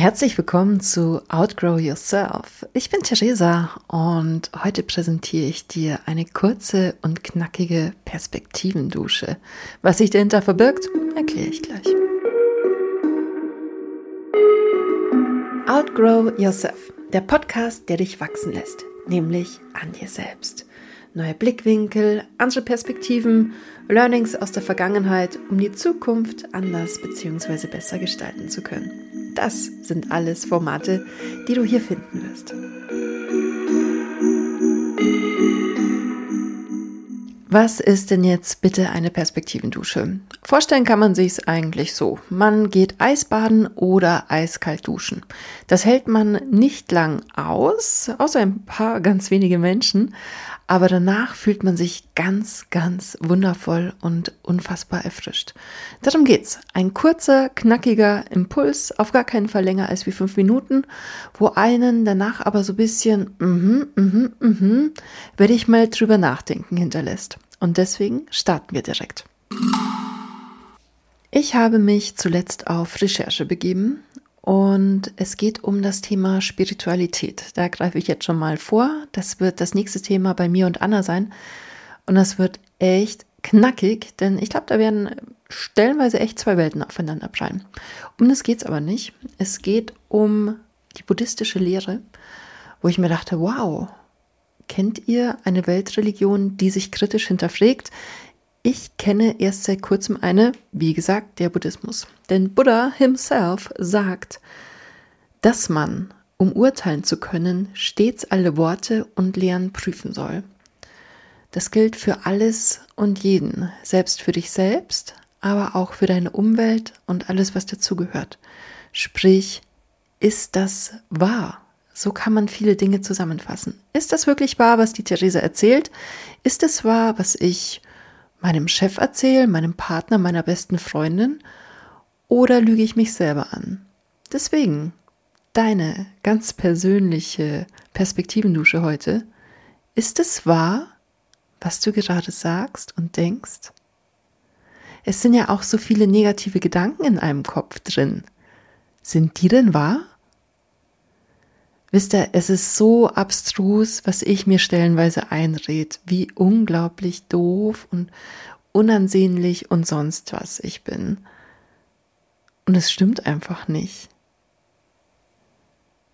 Herzlich willkommen zu Outgrow Yourself. Ich bin Theresa und heute präsentiere ich dir eine kurze und knackige Perspektivendusche. Was sich dahinter verbirgt, erkläre ich gleich. Outgrow Yourself, der Podcast, der dich wachsen lässt, nämlich an dir selbst. Neue Blickwinkel, andere Perspektiven, Learnings aus der Vergangenheit, um die Zukunft anders bzw. besser gestalten zu können. Das sind alles Formate, die du hier finden wirst. Was ist denn jetzt bitte eine Perspektivendusche? Vorstellen kann man sich es eigentlich so. Man geht Eisbaden oder eiskalt duschen. Das hält man nicht lang aus, außer ein paar ganz wenige Menschen. Aber danach fühlt man sich ganz, ganz wundervoll und unfassbar erfrischt. Darum geht's. Ein kurzer, knackiger Impuls, auf gar keinen Fall länger als wie fünf Minuten, wo einen danach aber so ein bisschen, mhm, mhm, mhm, werde ich mal drüber nachdenken hinterlässt. Und deswegen starten wir direkt. Ich habe mich zuletzt auf Recherche begeben und es geht um das Thema Spiritualität. Da greife ich jetzt schon mal vor. Das wird das nächste Thema bei mir und Anna sein. Und das wird echt knackig, denn ich glaube, da werden stellenweise echt zwei Welten aufeinander prallen. Um das geht es aber nicht. Es geht um die buddhistische Lehre, wo ich mir dachte, wow, Kennt ihr eine Weltreligion, die sich kritisch hinterfragt? Ich kenne erst seit kurzem eine, wie gesagt, der Buddhismus. Denn Buddha himself sagt, dass man, um urteilen zu können, stets alle Worte und Lehren prüfen soll. Das gilt für alles und jeden, selbst für dich selbst, aber auch für deine Umwelt und alles, was dazugehört. Sprich, ist das wahr? So kann man viele Dinge zusammenfassen. Ist das wirklich wahr, was die Theresa erzählt? Ist es wahr, was ich meinem Chef erzähle, meinem Partner, meiner besten Freundin? Oder lüge ich mich selber an? Deswegen, deine ganz persönliche Perspektivendusche heute. Ist es wahr, was du gerade sagst und denkst? Es sind ja auch so viele negative Gedanken in einem Kopf drin. Sind die denn wahr? Wisst ihr, es ist so abstrus, was ich mir stellenweise einred, wie unglaublich doof und unansehnlich und sonst was ich bin. Und es stimmt einfach nicht.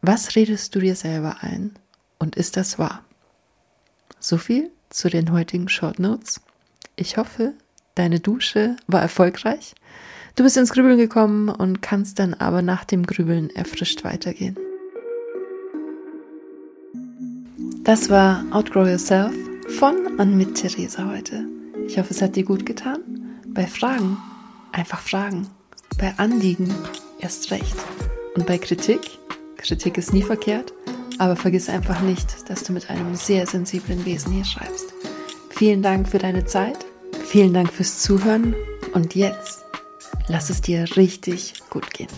Was redest du dir selber ein? Und ist das wahr? So viel zu den heutigen Short Notes. Ich hoffe, deine Dusche war erfolgreich. Du bist ins Grübeln gekommen und kannst dann aber nach dem Grübeln erfrischt weitergehen. Das war Outgrow Yourself von und mit Theresa heute. Ich hoffe, es hat dir gut getan. Bei Fragen einfach fragen. Bei Anliegen erst recht. Und bei Kritik, Kritik ist nie verkehrt, aber vergiss einfach nicht, dass du mit einem sehr sensiblen Wesen hier schreibst. Vielen Dank für deine Zeit, vielen Dank fürs Zuhören und jetzt lass es dir richtig gut gehen.